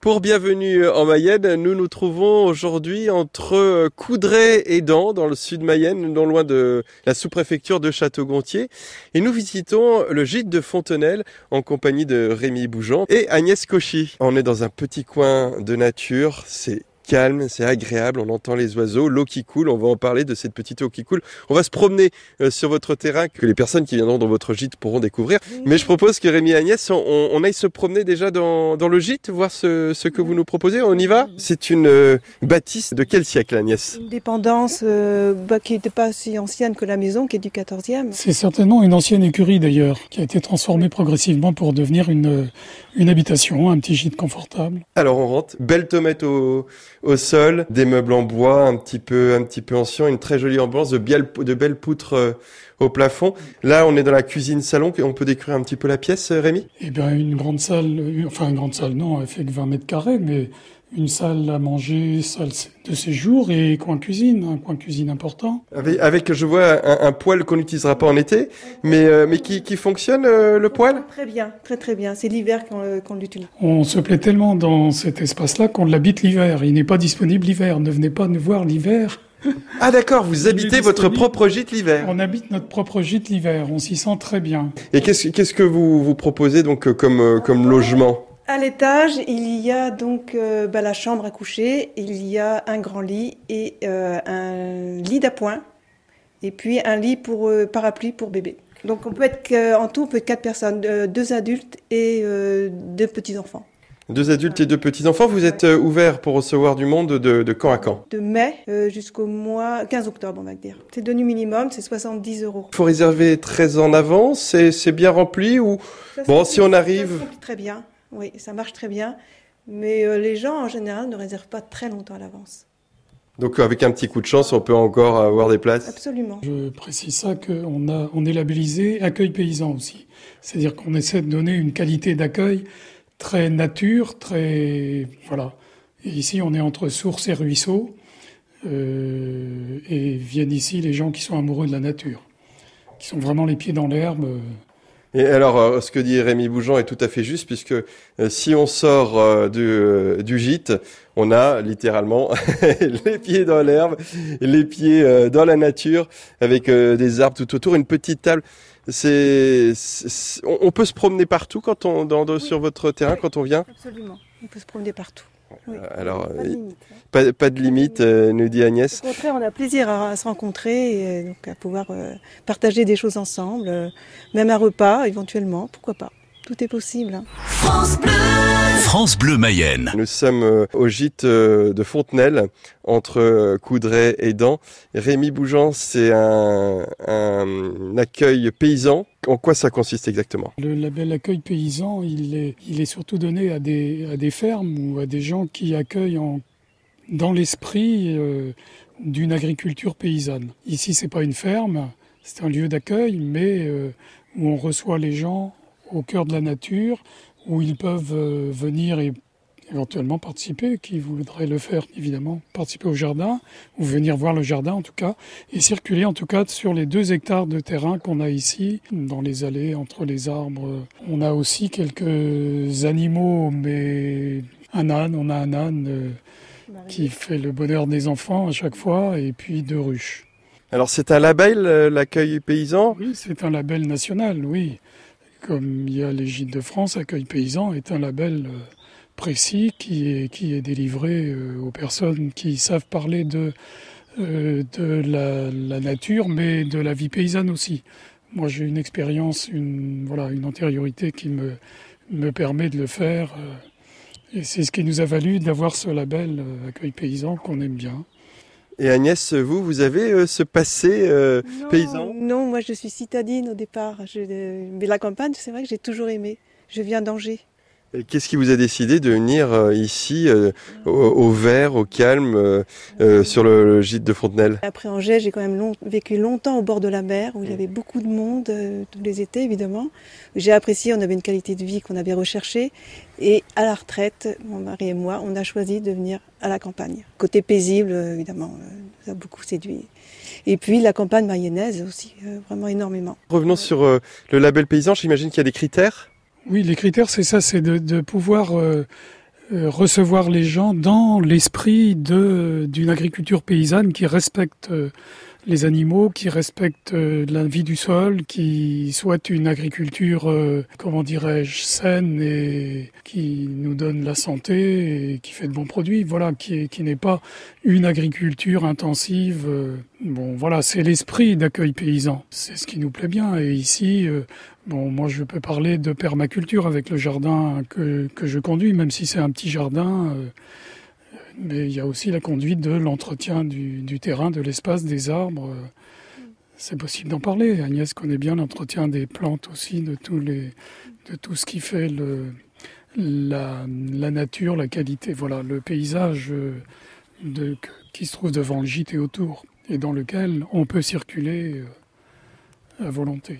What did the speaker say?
Pour Bienvenue en Mayenne, nous nous trouvons aujourd'hui entre Coudray et Dans, dans le sud Mayenne, non loin de la sous-préfecture de Château-Gontier. Et nous visitons le gîte de Fontenelle en compagnie de Rémi Bougeant et Agnès Cauchy. On est dans un petit coin de nature, c'est calme, c'est agréable, on entend les oiseaux, l'eau qui coule, on va en parler de cette petite eau qui coule. On va se promener euh, sur votre terrain que les personnes qui viendront dans votre gîte pourront découvrir. Mais je propose que Rémi et Agnès, on, aille se promener déjà dans, le gîte, voir ce, que vous nous proposez. On y va? C'est une euh, bâtisse de quel siècle Agnès? Une dépendance euh, bah, qui n'était pas si ancienne que la maison, qui est du 14e. C'est certainement une ancienne écurie d'ailleurs, qui a été transformée progressivement pour devenir une, une habitation, un petit gîte confortable. Alors on rentre, belle tomate au, au sol, des meubles en bois un petit peu un petit peu anciens, une très jolie ambiance, de, de belles poutres euh, au plafond. Là, on est dans la cuisine salon. On peut décrire un petit peu la pièce, euh, Rémi? Eh bien, une grande salle, euh, enfin une grande salle, non, elle fait que 20 mètres carrés, mais une salle à manger, salle de séjour et coin cuisine, un coin cuisine important. Avec, je vois, un, poêle qu'on n'utilisera pas en été, mais, euh, mais qui, qui fonctionne, euh, le poêle? Très bien, très très bien. C'est l'hiver qu'on l'utilise. On se plaît tellement dans cet espace-là qu'on l'habite l'hiver. Il n'est pas disponible l'hiver. Ne venez pas nous voir l'hiver. Ah d'accord, vous habitez votre propre gîte l'hiver. On habite notre propre gîte l'hiver, on s'y sent très bien. Et qu'est-ce qu'est-ce que vous vous proposez donc comme comme logement? À l'étage, il y a donc euh, bah, la chambre à coucher, il y a un grand lit et euh, un lit d'appoint, et puis un lit pour euh, parapluie pour bébé. Donc on peut être en tout, on peut être quatre personnes, deux adultes et deux petits enfants. Deux adultes et deux petits enfants. Vous êtes ouvert pour recevoir du monde de, de quand à quand? De mai jusqu'au mois 15 octobre, on va dire. C'est de nu minimum, c'est 70 euros. Il faut réserver très en avance. C'est bien rempli ou bon si on arrive. très bien. Oui, ça marche très bien. Mais euh, les gens, en général, ne réservent pas très longtemps à l'avance. Donc avec un petit coup de chance, on peut encore avoir des places? Absolument. Je précise ça qu'on on est labellisé accueil paysan aussi. C'est-à-dire qu'on essaie de donner une qualité d'accueil très nature, très... Voilà. Et ici, on est entre source et ruisseau. Euh, et viennent ici les gens qui sont amoureux de la nature, qui sont vraiment les pieds dans l'herbe. Et alors, euh, ce que dit Rémi Bougeant est tout à fait juste, puisque euh, si on sort euh, du, du, gîte, on a littéralement les pieds dans l'herbe, les pieds dans la nature, avec des arbres tout autour, une petite table. C'est, on, peut se promener partout quand on dans, sur votre terrain quand on vient? Absolument, on peut se promener partout. Alors, pas de limite, nous dit Agnès. Au contraire, on a plaisir à, se rencontrer et donc à pouvoir partager des choses ensemble, même un repas éventuellement, pourquoi pas. Tout est possible. Hein. France Bleu France Bleu Mayenne. Nous sommes euh, au gîte euh, de Fontenelle, entre euh, Coudray et Dans. Rémi Bougeant, c'est un, un, accueil paysan. En quoi ça consiste exactement? Le label accueil paysan, il est, il est surtout donné à des, à des fermes ou à des gens qui accueillent en, dans l'esprit d'une agriculture paysanne. Ici, c'est pas une ferme, c'est un lieu d'accueil, mais où on reçoit les gens au cœur de la nature, où ils peuvent euh, venir et éventuellement participer, qui voudraient le faire évidemment, participer au jardin, ou venir voir le jardin en tout cas, et circuler en tout cas sur les deux hectares de terrain qu'on a ici, dans les allées, entre les arbres. On a aussi quelques animaux, mais un âne, on a un âne euh, qui fait le bonheur des enfants à chaque fois, et puis deux ruches. Alors c'est un label, euh, l'accueil paysan? Oui, c'est un label national, oui comme il y a l'Égypte de France, Accueil Paysan est un label euh, précis qui est, délivré euh, aux personnes qui savent parler de, euh, la, nature, mais de la vie paysanne aussi. Moi, j'ai une expérience, une, voilà, antériorité qui me, me permet de le faire. Et c'est ce qui nous a valu d'avoir ce label Accueil Paysan qu'on aime bien. Et Agnès, vous, vous avez euh, ce passé euh, paysan? Non, moi je suis citadine au départ. mais la campagne, c'est vrai que j'ai toujours aimé. Je viens d'Angers. Qu'est-ce qui vous a décidé de venir euh, ici, euh, au, vert, au calme, euh, sur le, gîte de Fontenelle? Après Angers, j'ai quand même vécu longtemps au bord de la mer, où il y avait beaucoup de monde, tous les étés évidemment. J'ai apprécié, on avait une qualité de vie qu'on avait recherchée. Et à la retraite, mon mari et moi, on a choisi de venir à la campagne. Côté paisible, évidemment, ça a beaucoup séduit. Et puis la campagne mayonnaise aussi, vraiment énormément. Revenons sur le label paysan, j'imagine qu'il y a des critères? Oui, les critères, c'est ça, c'est de, pouvoir euh, recevoir les gens dans l'esprit d'une agriculture paysanne qui respecte les animaux, qui respectent euh, la vie du sol, qui souhaitent une agriculture, euh, comment dirais-je, saine et qui nous donne la santé et qui fait de bons produits. Voilà, qui, qui n'est pas une agriculture intensive. Euh, bon, voilà, c'est l'esprit d'accueil paysan. C'est ce qui nous plaît bien. Et ici, bon, moi, je peux parler de permaculture avec le jardin que, que je conduis, même si c'est un petit jardin mais il y a aussi la conduite de l'entretien du, terrain, de l'espace, des arbres. C'est possible d'en parler. Agnès connaît bien l'entretien des plantes aussi, de, tous les, de tout ce qui fait la, nature, la qualité, voilà, le paysage de, qui se trouve devant le gîte et autour, et dans lequel on peut circuler euh, à volonté.